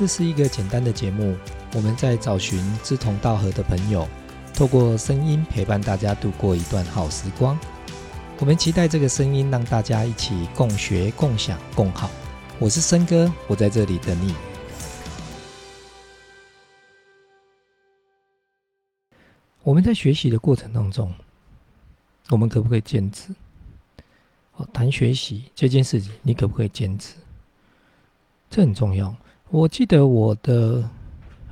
这是一个简单的节目，我们在找寻志同道合的朋友，透过声音陪伴大家度过一段好时光。我们期待这个声音让大家一起共学、共享、共好。我是森哥，我在这里等你。我们在学习的过程当中，我们可不可以坚持？哦，谈学习这件事情，你可不可以坚持？这很重要。我记得我的，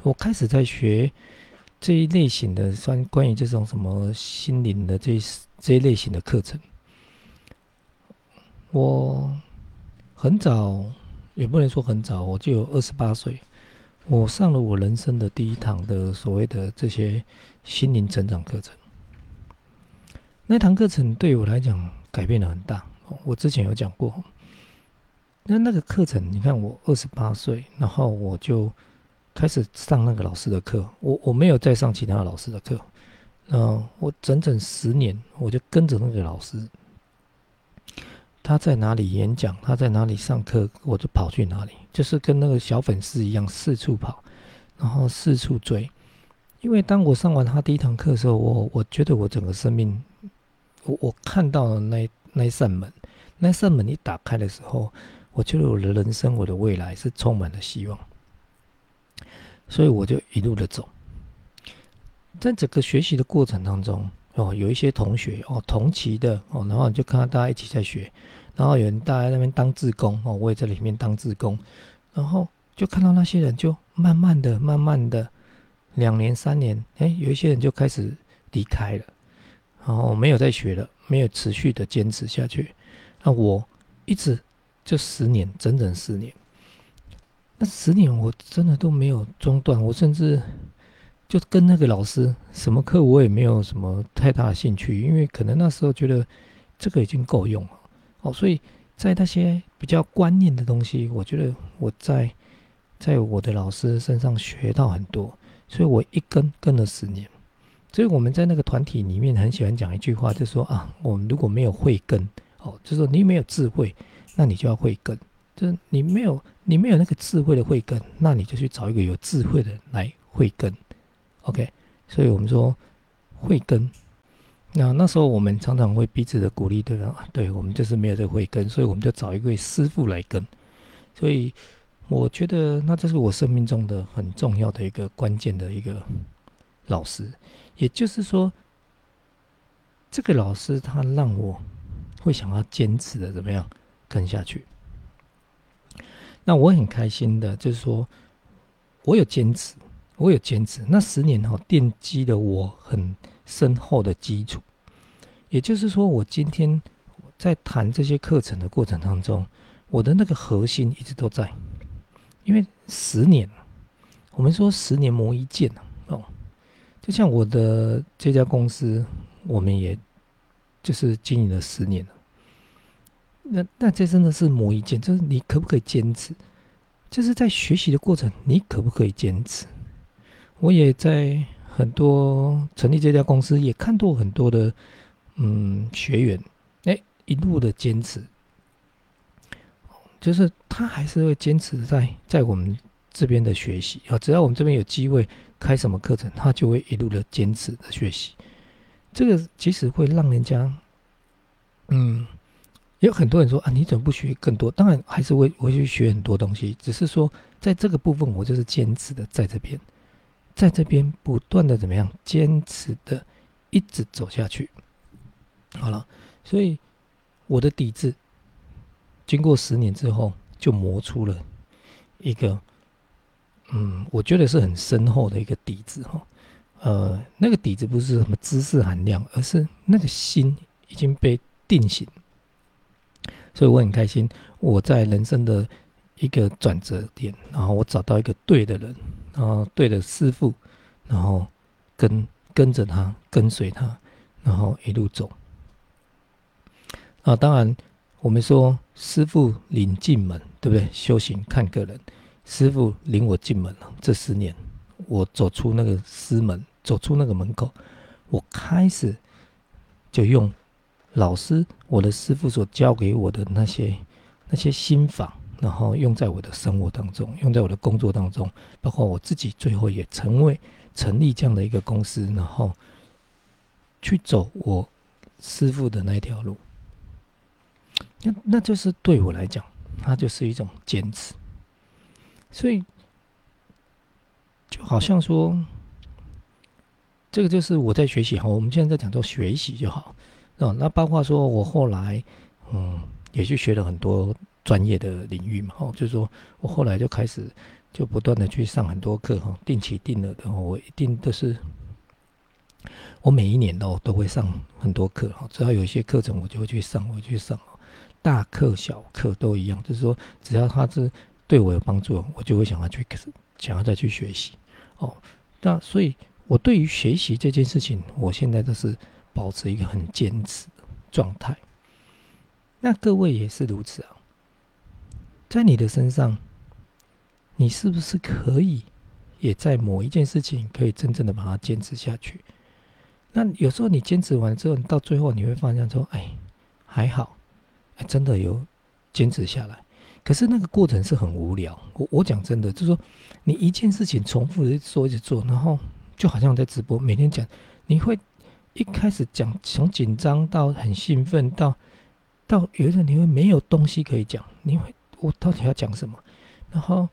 我开始在学这一类型的，关关于这种什么心灵的这这一类型的课程。我很早，也不能说很早，我就有二十八岁，我上了我人生的第一堂的所谓的这些心灵成长课程。那堂课程对我来讲改变了很大。我之前有讲过。那那个课程，你看我二十八岁，然后我就开始上那个老师的课。我我没有再上其他老师的课，嗯，我整整十年，我就跟着那个老师，他在哪里演讲，他在哪里上课，我就跑去哪里，就是跟那个小粉丝一样四处跑，然后四处追。因为当我上完他第一堂课的时候，我我觉得我整个生命，我我看到了那那扇门，那扇门一打开的时候。我觉得我的人生，我的未来是充满了希望，所以我就一路的走。在整个学习的过程当中，哦，有一些同学哦，同期的哦，然后就看到大家一起在学，然后有人大家那边当志工哦，我也在里面当志工，然后就看到那些人就慢慢的、慢慢的，两年、三年，哎，有一些人就开始离开了，然后没有再学了，没有持续的坚持下去。那我一直。就十年，整整十年。那十年我真的都没有中断，我甚至就跟那个老师什么课我也没有什么太大的兴趣，因为可能那时候觉得这个已经够用了哦。所以在那些比较观念的东西，我觉得我在在我的老师身上学到很多，所以我一跟跟了十年。所以我们在那个团体里面很喜欢讲一句话，就说啊，我们如果没有慧根哦，就说你没有智慧。那你就要慧根，就是你没有你没有那个智慧的慧根，那你就去找一个有智慧的来慧根，OK？所以我们说慧根，那那时候我们常常会彼此的鼓励对方，对我们就是没有这个慧根，所以我们就找一位师傅来跟。所以我觉得那这是我生命中的很重要的一个关键的一个老师，也就是说，这个老师他让我会想要坚持的怎么样？跟下去，那我很开心的，就是说，我有坚持，我有坚持。那十年哈，奠基了我很深厚的基础。也就是说，我今天在谈这些课程的过程当中，我的那个核心一直都在。因为十年，我们说十年磨一剑哦，就像我的这家公司，我们也就是经营了十年了。那那这真的是磨一剑，就是你可不可以坚持？就是在学习的过程，你可不可以坚持？我也在很多成立这家公司，也看到很多的嗯学员，哎，一路的坚持，就是他还是会坚持在在我们这边的学习啊。只要我们这边有机会开什么课程，他就会一路的坚持的学习。这个其实会让人家嗯。也有很多人说啊，你怎么不学更多？当然还是会会去学很多东西，只是说在这个部分，我就是坚持的在这边，在这边不断的怎么样，坚持的一直走下去。好了，所以我的底子经过十年之后，就磨出了一个，嗯，我觉得是很深厚的一个底子哈。呃，那个底子不是什么知识含量，而是那个心已经被定型。所以我很开心，我在人生的一个转折点，然后我找到一个对的人，然后对的师傅，然后跟跟着他，跟随他，然后一路走。啊，当然我们说师傅领进门，对不对？修行看个人，师傅领我进门了。这十年，我走出那个师门，走出那个门口，我开始就用。老师，我的师傅所教给我的那些那些心法，然后用在我的生活当中，用在我的工作当中，包括我自己最后也成为成立这样的一个公司，然后去走我师傅的那一条路。那那就是对我来讲，它就是一种坚持。所以就好像说，这个就是我在学习哈。我们现在在讲做学习就好，哦，那包括说我后来嗯也去学了很多专业的领域嘛，哦，就是说我后来就开始就不断的去上很多课哈，定期定额的，我一定都是我每一年都都会上很多课哈，只要有一些课程我就会去上，我去上。大课小课都一样，就是说，只要他是对我有帮助，我就会想要去，想要再去学习。哦，那所以，我对于学习这件事情，我现在都是保持一个很坚持的状态。那各位也是如此啊，在你的身上，你是不是可以也在某一件事情可以真正的把它坚持下去？那有时候你坚持完之后，你到最后你会发现说，哎，还好。真的有坚持下来，可是那个过程是很无聊。我我讲真的，就是说你一件事情重复的做一直做，然后就好像在直播，每天讲，你会一开始讲从紧张到很兴奋，到到有的你会没有东西可以讲，你会我到底要讲什么？然后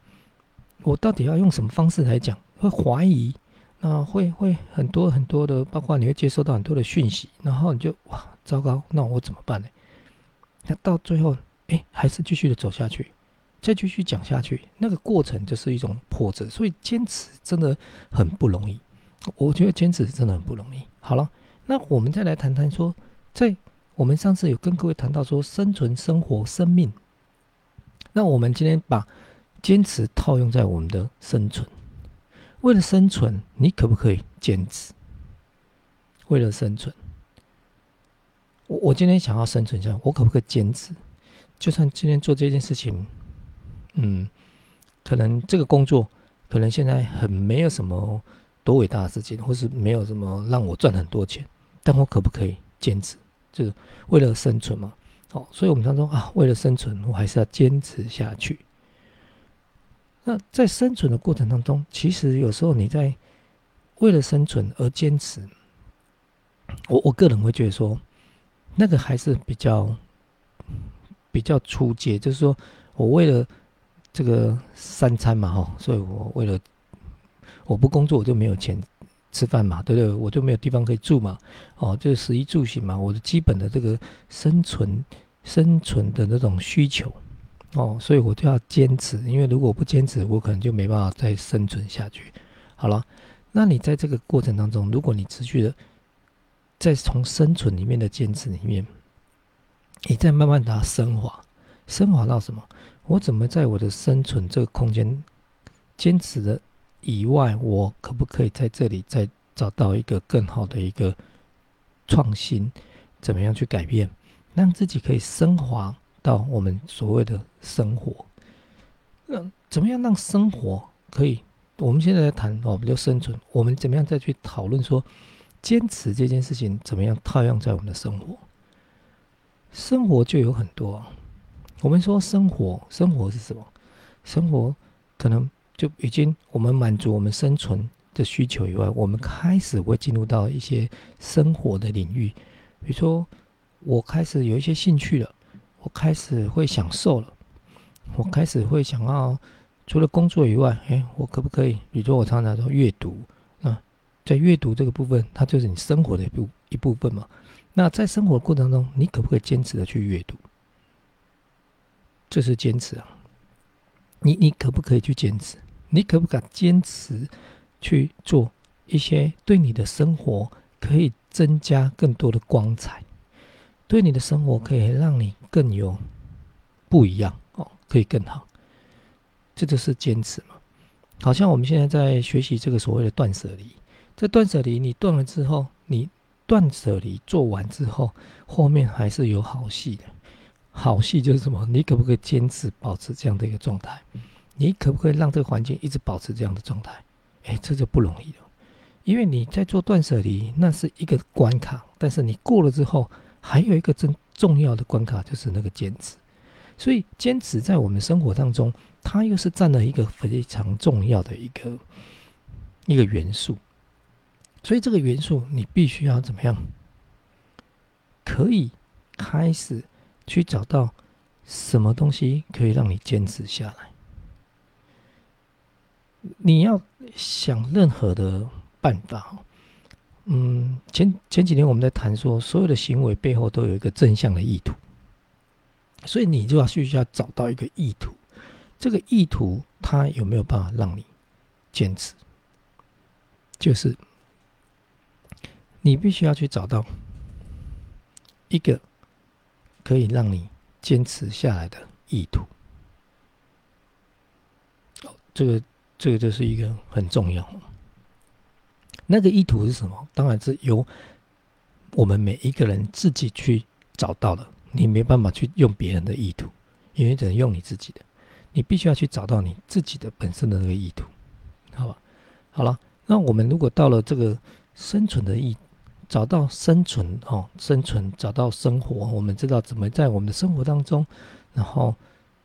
我到底要用什么方式来讲？会怀疑，那会会很多很多的，包括你会接收到很多的讯息，然后你就哇糟糕，那我怎么办呢？那到最后，哎，还是继续的走下去，再继续讲下去，那个过程就是一种破折，所以坚持真的很不容易。我觉得坚持真的很不容易。好了，那我们再来谈谈说，在我们上次有跟各位谈到说生存、生活、生命，那我们今天把坚持套用在我们的生存。为了生存，你可不可以坚持？为了生存。我我今天想要生存下，我可不可以坚持？就算今天做这件事情，嗯，可能这个工作可能现在很没有什么多伟大的事情，或是没有什么让我赚很多钱，但我可不可以坚持？就是为了生存嘛。哦，所以我们当中啊，为了生存，我还是要坚持下去。那在生存的过程当中，其实有时候你在为了生存而坚持，我我个人会觉得说。那个还是比较比较初阶，就是说我为了这个三餐嘛，哈，所以我为了我不工作，我就没有钱吃饭嘛，对不对？我就没有地方可以住嘛，哦，就是食衣住行嘛，我的基本的这个生存生存的那种需求，哦，所以我就要坚持，因为如果不坚持，我可能就没办法再生存下去。好了，那你在这个过程当中，如果你持续的。在从生存里面的坚持里面，你再慢慢的升华，升华到什么？我怎么在我的生存这个空间坚持的以外，我可不可以在这里再找到一个更好的一个创新？怎么样去改变，让自己可以升华到我们所谓的生活？那怎么样让生活可以？我们现在在谈哦，我们就生存，我们怎么样再去讨论说？坚持这件事情怎么样套用在我们的生活？生活就有很多。我们说生活，生活是什么？生活可能就已经我们满足我们生存的需求以外，我们开始会进入到一些生活的领域。比如说，我开始有一些兴趣了，我开始会享受了，我开始会想要除了工作以外，哎，我可不可以？比如说，我常常说阅读。啊在阅读这个部分，它就是你生活的一部一部分嘛。那在生活过程中，你可不可以坚持的去阅读？这是坚持啊。你你可不可以去坚持？你可不敢坚持去做一些对你的生活可以增加更多的光彩，对你的生活可以让你更有不一样哦，可以更好。这就是坚持嘛。好像我们现在在学习这个所谓的断舍离。这断舍离，你断了之后，你断舍离做完之后，后面还是有好戏的。好戏就是什么？你可不可以坚持保持这样的一个状态？你可不可以让这个环境一直保持这样的状态？哎，这就不容易了。因为你在做断舍离，那是一个关卡，但是你过了之后，还有一个真重要的关卡，就是那个坚持。所以坚持在我们生活当中，它又是占了一个非常重要的一个一个元素。所以这个元素，你必须要怎么样？可以开始去找到什么东西可以让你坚持下来。你要想任何的办法，嗯，前前几天我们在谈说，所有的行为背后都有一个正向的意图，所以你就要需要找到一个意图，这个意图它有没有办法让你坚持？就是你必须要去找到一个可以让你坚持下来的意图。哦，这个。这个就是一个很重要。那个意图是什么？当然是由我们每一个人自己去找到的。你没办法去用别人的意图，因为只能用你自己的。你必须要去找到你自己的本身的那个意图，好吧？好了，那我们如果到了这个生存的意，找到生存哦，生存找到生活，我们知道怎么在我们的生活当中，然后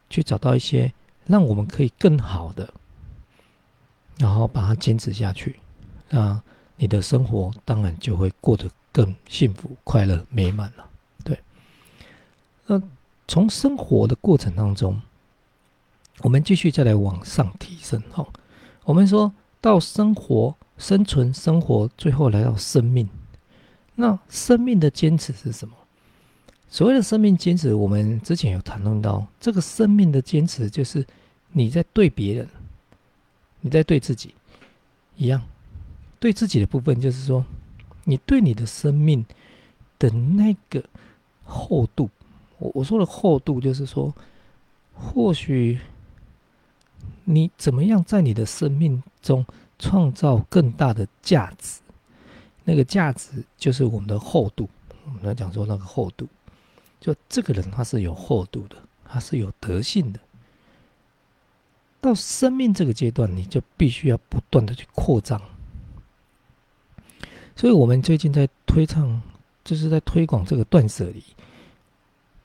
去找到一些让我们可以更好的。然后把它坚持下去，那你的生活当然就会过得更幸福、快乐、美满了。对，那从生活的过程当中，我们继续再来往上提升。哈，我们说到生活、生存、生活，最后来到生命。那生命的坚持是什么？所谓的生命坚持，我们之前有谈论到，这个生命的坚持就是你在对别人。你在对自己一样，对自己的部分就是说，你对你的生命的那个厚度，我我说的厚度就是说，或许你怎么样在你的生命中创造更大的价值，那个价值就是我们的厚度。我们来讲说那个厚度，就这个人他是有厚度的，他是有德性的。到生命这个阶段，你就必须要不断的去扩张。所以，我们最近在推倡，就是在推广这个断舍离，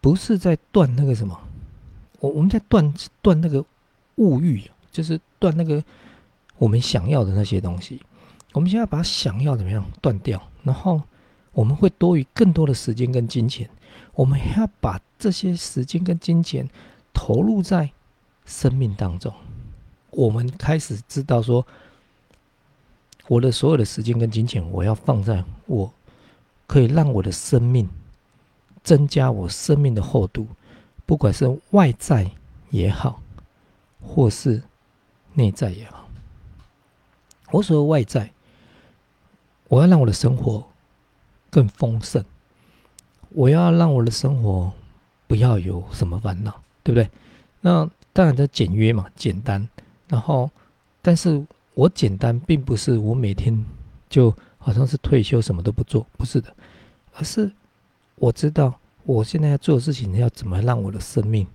不是在断那个什么，我我们在断断那个物欲，就是断那个我们想要的那些东西。我们现在把想要怎么样断掉，然后我们会多余更多的时间跟金钱，我们要把这些时间跟金钱投入在。生命当中，我们开始知道说，我的所有的时间跟金钱，我要放在我可以让我的生命增加我生命的厚度，不管是外在也好，或是内在也好。我所谓外在，我要让我的生活更丰盛，我要让我的生活不要有什么烦恼，对不对？那当然在简约嘛，简单。然后，但是我简单，并不是我每天就好像是退休什么都不做，不是的，而是我知道我现在要做的事情，要怎么让我的生命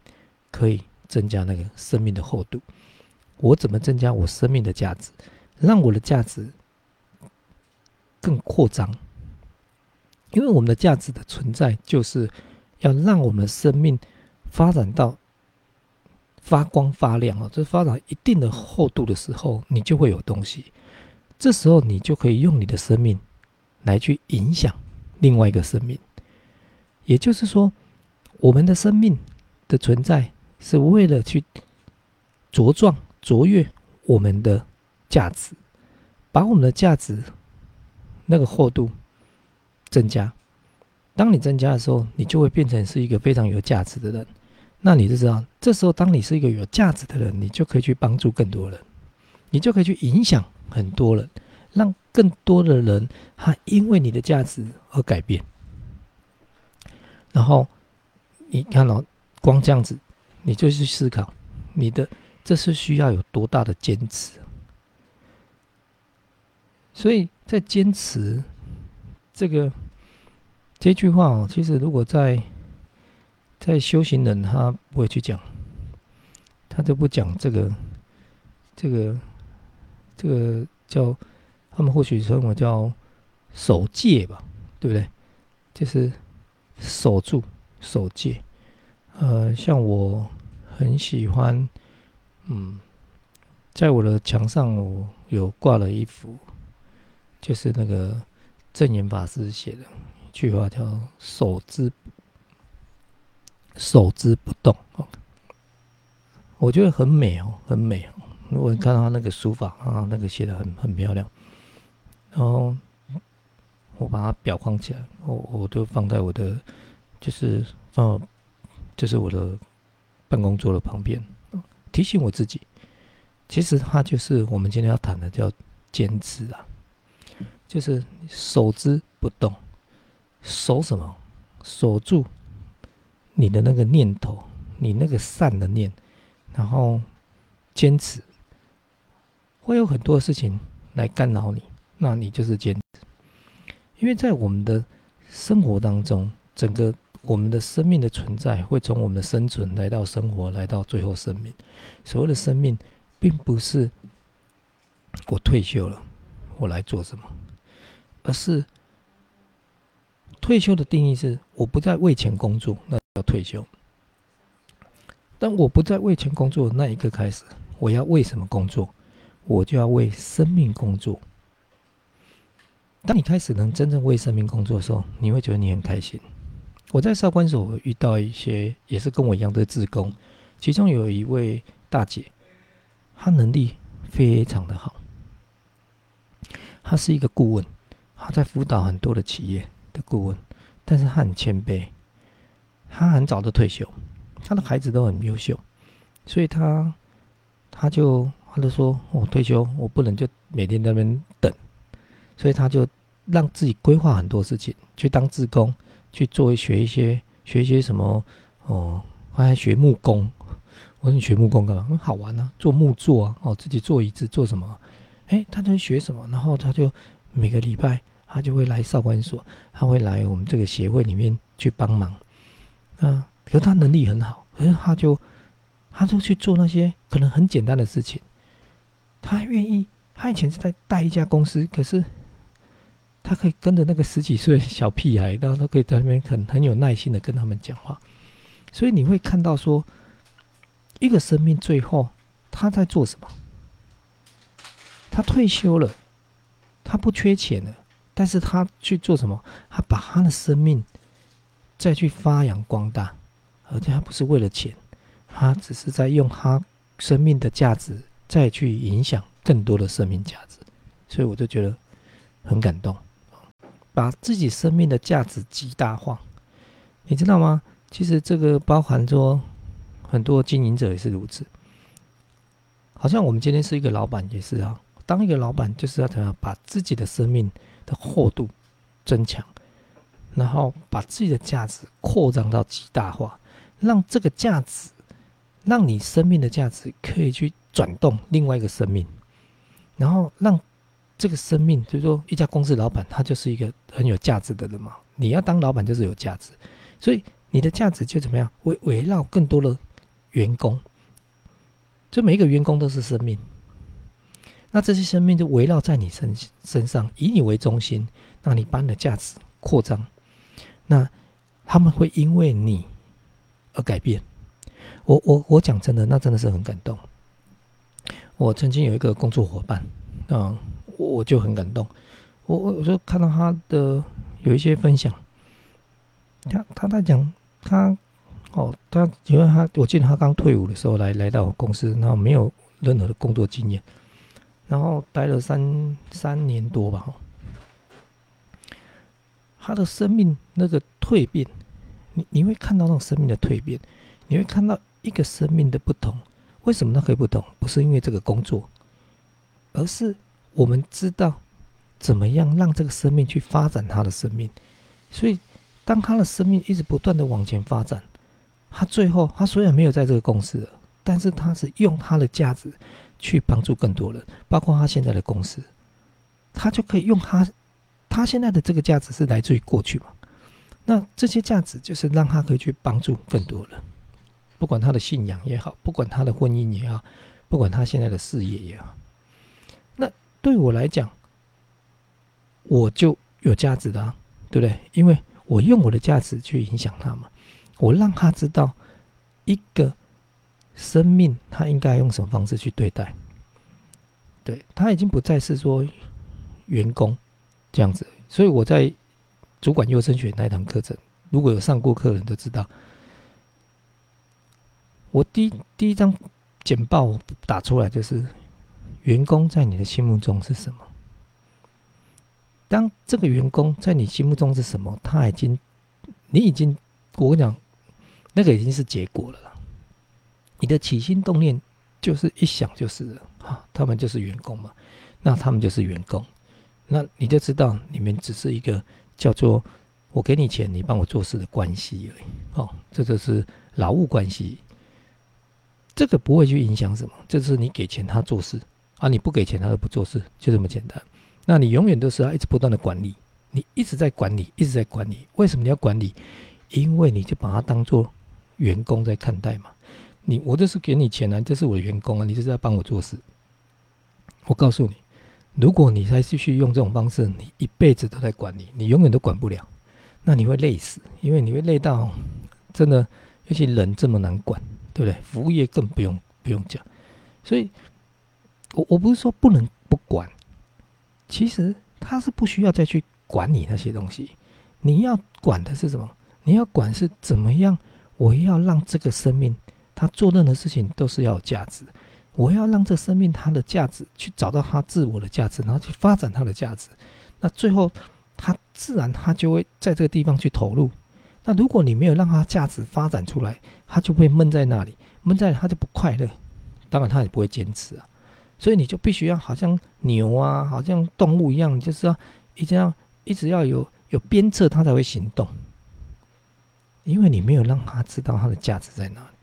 可以增加那个生命的厚度？我怎么增加我生命的价值，让我的价值更扩张？因为我们的价值的存在，就是要让我们生命发展到。发光发亮啊！这发展一定的厚度的时候，你就会有东西。这时候，你就可以用你的生命来去影响另外一个生命。也就是说，我们的生命的存在是为了去茁壮、卓越我们的价值，把我们的价值那个厚度增加。当你增加的时候，你就会变成是一个非常有价值的人。那你就知道，这时候当你是一个有价值的人，你就可以去帮助更多人，你就可以去影响很多人，让更多的人他因为你的价值而改变。然后你看到光这样子，你就去思考，你的这是需要有多大的坚持。所以在坚持这个这句话哦，其实如果在。在修行人，他不会去讲，他都不讲这个，这个，这个叫他们或许称我叫守戒吧，对不对？就是守住守戒。呃，像我很喜欢，嗯，在我的墙上我有挂了一幅，就是那个正言法师写的一句话，叫“守之守之不动”，哦，我觉得很美哦，很美哦。我看到他那个书法啊，那个写的很很漂亮，然后我把它裱框起来，我我就放在我的，就是放，就是我的办公桌的旁边，提醒我自己，其实它就是我们今天要谈的叫坚持啊，就是守之不动，守什么？守住你的那个念头，你那个善的念，然后坚持。会有很多事情来干扰你，那你就是坚持。因为在我们的生活当中，整个我们的生命的存在，会从我们的生存来到生活，来到最后生命。所谓的生命，并不是我退休了，我来做什么，而是退休的定义是我不再为钱工作，那退休。但我不再为钱工作那一刻开始，我要为什么工作？我就要为生命工作。当你开始能真正为生命工作的时候，你会觉得你很开心。我在少管所遇到一些也是跟我一样的职工，其中有一位大姐，她能力非常的好，她是一个顾问，她在辅导很多的企业的顾问，但是她很谦卑，他很早就退休，他的孩子都很优秀，所以他，他就。他就说：“我退休，我不能就每天在那边等，所以他就让自己规划很多事情，去当志工，去做学一些学一些什么哦，还学木工。我说你学木工干嘛？很好玩啊，做木作啊，哦，自己做椅子，做什么？哎，他在学什么？然后他就每个礼拜他就会来少管所，他会来我们这个协会里面去帮忙。啊，可是他能力很好，可是他就他就去做那些可能很简单的事情。”他愿意，他以前是在带一家公司，可是他可以跟着那个十几岁的小屁孩，然后他可以在那边很很有耐心的跟他们讲话，所以你会看到说，一个生命最后他在做什么？他退休了，他不缺钱了，但是他去做什么？他把他的生命再去发扬光大，而且他不是为了钱，他只是在用他生命的价值。再去影响更多的生命价值，所以我就觉得很感动，把自己生命的价值极大化，你知道吗？其实这个包含说很多经营者也是如此，好像我们今天是一个老板也是啊，当一个老板就是要怎样把自己的生命的厚度增强，然后把自己的价值扩张到极大化，让这个价值，让你生命的价值可以去。转动另外一个生命，然后让这个生命，就是说一家公司老板，他就是一个很有价值的人嘛。你要当老板就是有价值，所以你的价值就怎么样围围绕更多的员工，就每一个员工都是生命。那这些生命就围绕在你身身上，以你为中心，让你把你的价值扩张。那他们会因为你而改变。我我我讲真的，那真的是很感动。我曾经有一个工作伙伴，啊，我就很感动。我我我就看到他的有一些分享，他他在讲他哦，他因为他我记得他刚退伍的时候来来到公司，然后没有任何的工作经验，然后待了三三年多吧。他的生命那个蜕变，你你会看到那种生命的蜕变，你会看到一个生命的不同。为什么他可以不同？不是因为这个工作，而是我们知道怎么样让这个生命去发展他的生命。所以，当他的生命一直不断的往前发展，他最后他虽然没有在这个公司了，但是他是用他的价值去帮助更多人，包括他现在的公司，他就可以用他他现在的这个价值是来自于过去嘛？那这些价值就是让他可以去帮助更多人。不管他的信仰也好，不管他的婚姻也好，不管他现在的事业也好，那对我来讲，我就有价值的，对不对？因为我用我的价值去影响他嘛，我让他知道一个生命，他应该用什么方式去对待？对他已经不再是说员工这样子，所以我在主管优生学那一堂课程，如果有上过课的人都知道，我第第一张简报打出来就是员工在你的心目中是什么？当这个员工在你心目中是什么？他已经，你已经，我跟你讲，那个已经是结果了。你的起心动念就是一想就是了。啊，他们就是员工嘛，那他们就是员工，那你就知道你们只是一个叫做我给你钱，你帮我做事的关系而已。哦，这就是劳务关系，这个不会去影响什么，这是你给钱他做事啊，你不给钱他都不做事，就这么简单。那你永远都是要一直不断的管理，你一直在管理，一直在管理。为什么你要管理？因为你就把他当做员工在看待嘛。你我这是给你钱啊，这是我的员工啊，你这是在帮我做事。我告诉你，如果你再继续用这种方式，你一辈子都在管理，你永远都管不了，那你会累死，因为你会累到真的，尤其人这么难管，对不对？服务业更不用不用讲。所以，我我不是说不能不管，其实他是不需要再去管你那些东西，你要管的是什么？你要管是怎么样？我要让这个生命。他做任何事情都是要有价值，我要让这生命它的价值去找到它自我的价值，然后去发展它的价值。那最后，它自然它就会在这个地方去投入。那如果你没有让它价值发展出来，它就会闷在那里，闷在它就不快乐，当然它也不会坚持啊。所以你就必须要好像牛啊，好像动物一样，就是要一定要一直要有有鞭策，它才会行动。因为你没有让它知道它的价值在哪里。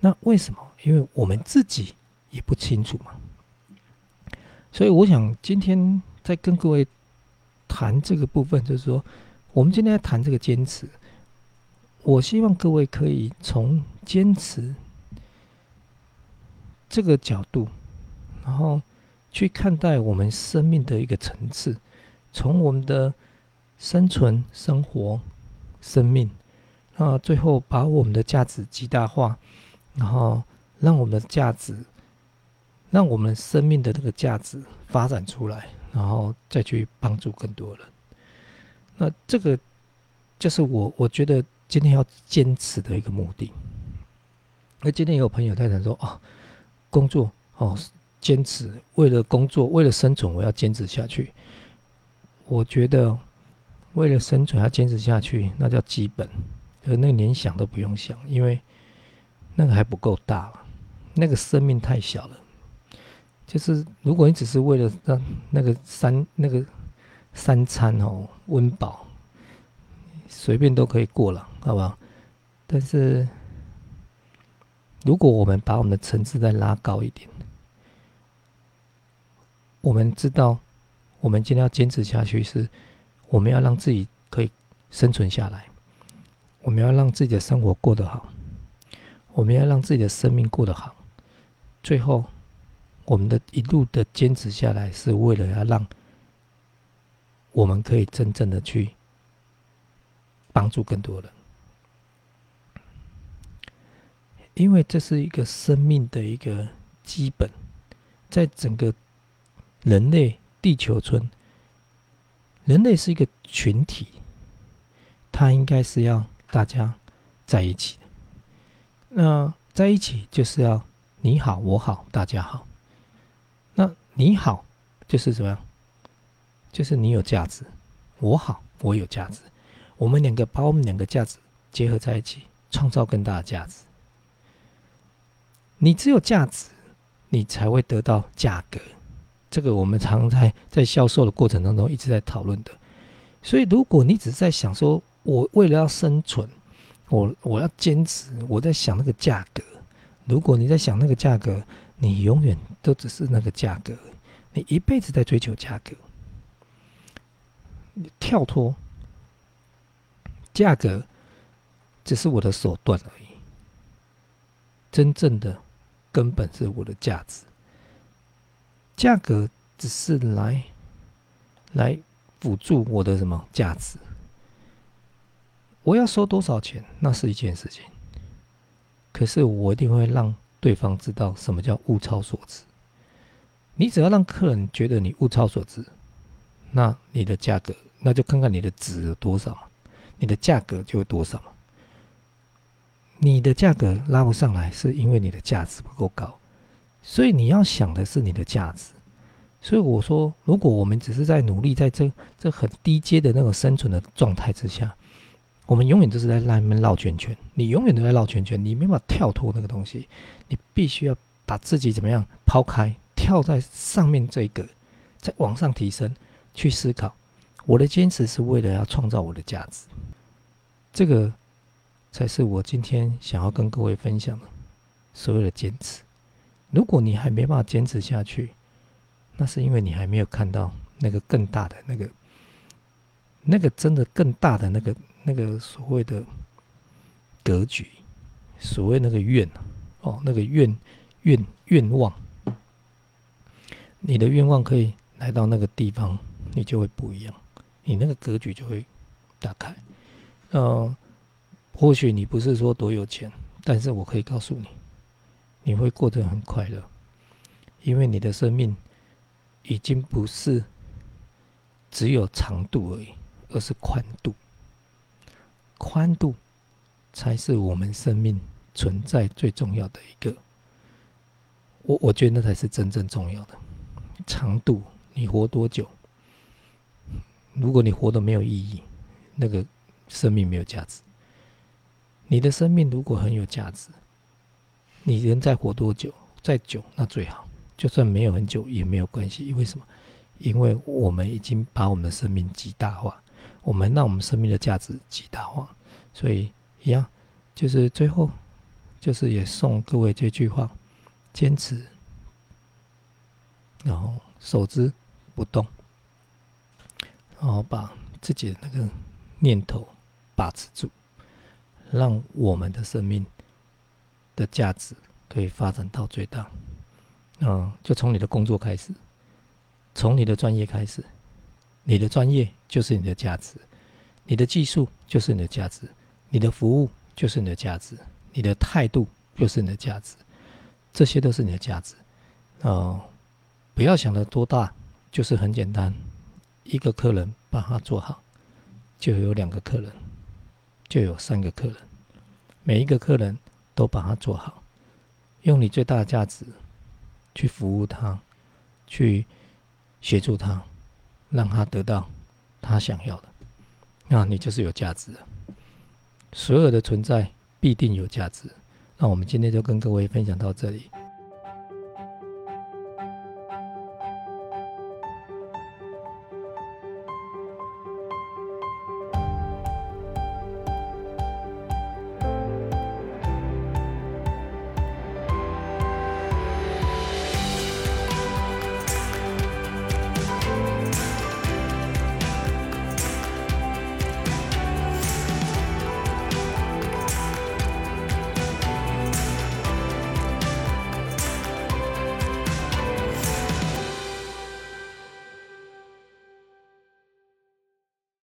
那为什么？因为我们自己也不清楚嘛。所以我想今天在跟各位谈这个部分，就是说，我们今天在谈这个坚持。我希望各位可以从坚持这个角度，然后去看待我们生命的一个层次，从我们的生存、生活、生命，那最后把我们的价值极大化。然后让我们的价值，让我们生命的这个价值发展出来，然后再去帮助更多人。那这个就是我我觉得今天要坚持的一个目的。那今天有朋友在讲说：“哦，工作哦，坚持为了工作，为了生存，我要坚持下去。”我觉得为了生存要坚持下去，那叫基本，而那连想都不用想，因为。那个还不够大，那个生命太小了。就是如果你只是为了让那个三那个三餐哦温饱，随便都可以过了，好不好？但是如果我们把我们的层次再拉高一点，我们知道我们今天要坚持下去，是我们要让自己可以生存下来，我们要让自己的生活过得好。我们要让自己的生命过得好，最后，我们的一路的坚持下来，是为了要让我们可以真正的去帮助更多人，因为这是一个生命的一个基本，在整个人类地球村，人类是一个群体，它应该是要大家在一起。那在一起就是要你好我好大家好。你好就是怎么样？就是你有价值，我好我有价值，我们两个把我们两个价值结合在一起，创造更大的价值。你只有价值，你才会得到价格。这个我们常在在销售的过程当中一直在讨论的。所以如果你只是在想说，我为了要生存。我我要坚持，我在想那个价格。如果你在想那个价格，你永远都只是那个价格，你一辈子在追求价格。跳脱价格，只是我的手段而已。真正的根本是我的价值，价格只是来来辅助我的什么价值。我要收多少钱，那是一件事情。可是我一定会让对方知道什么叫物超所值。你只要让客人觉得你物超所值，那你的价格，那就看看你的值有多少嘛，你的价格就有多少嘛。你的价格拉不上来，是因为你的价值不够高，所以你要想的是你的价值。所以我说，如果我们只是在努力在这这很低阶的那个生存的状态之下，我们永远都是在那边绕圈圈。你永远都在绕圈圈，你没办法跳脱那个东西。你必须要把自己怎么样抛开，跳在上面这个，再往上提升，去思考。我的坚持是为了要创造我的价值。这个。才是我今天想要跟各位分享的所有的坚持。如果你还没办法坚持下去，那是因为你还没有看到那个更大的那个、那个真的更大的那个、那个所谓的格局，所谓那个愿哦，那个愿愿愿望，你的愿望可以来到那个地方，你就会不一样，你那个格局就会打开，呃。或许你不是说多有钱，但是我可以告诉你，你会过得很快乐，因为你的生命已经不是只有长度而已，而是宽度。宽度才是我们生命存在最重要的一个。我我觉得那才是真正重要的。长度，你活多久？如果你活得没有意义，那个生命没有价值。你的生命如果很有价值，你人再活多久，再久那最好。就算没有很久也没有关系，因为什么？因为我们已经把我们的生命极大化，我们让我们生命的价值极大化。所以一样，就是最后，就是也送各位这句话：坚持，然后守之不动，然后把自己的那个念头把持住。让我们的生命的价值可以发展到最大，嗯，就从你的工作开始，从你的专业开始，你的专业就是你的价值，你的技术就是你的价值，你的服务就是你的价值，你的态度就是你的价值，这些都是你的价值，哦，不要想的多大，就是很简单，一个客人把它做好，就有两个客人。就有三个客人，每一个客人都把它做好，用你最大的价值去服务他，去协助他，让他得到他想要的，那你就是有价值的。所有的存在必定有价值。那我们今天就跟各位分享到这里。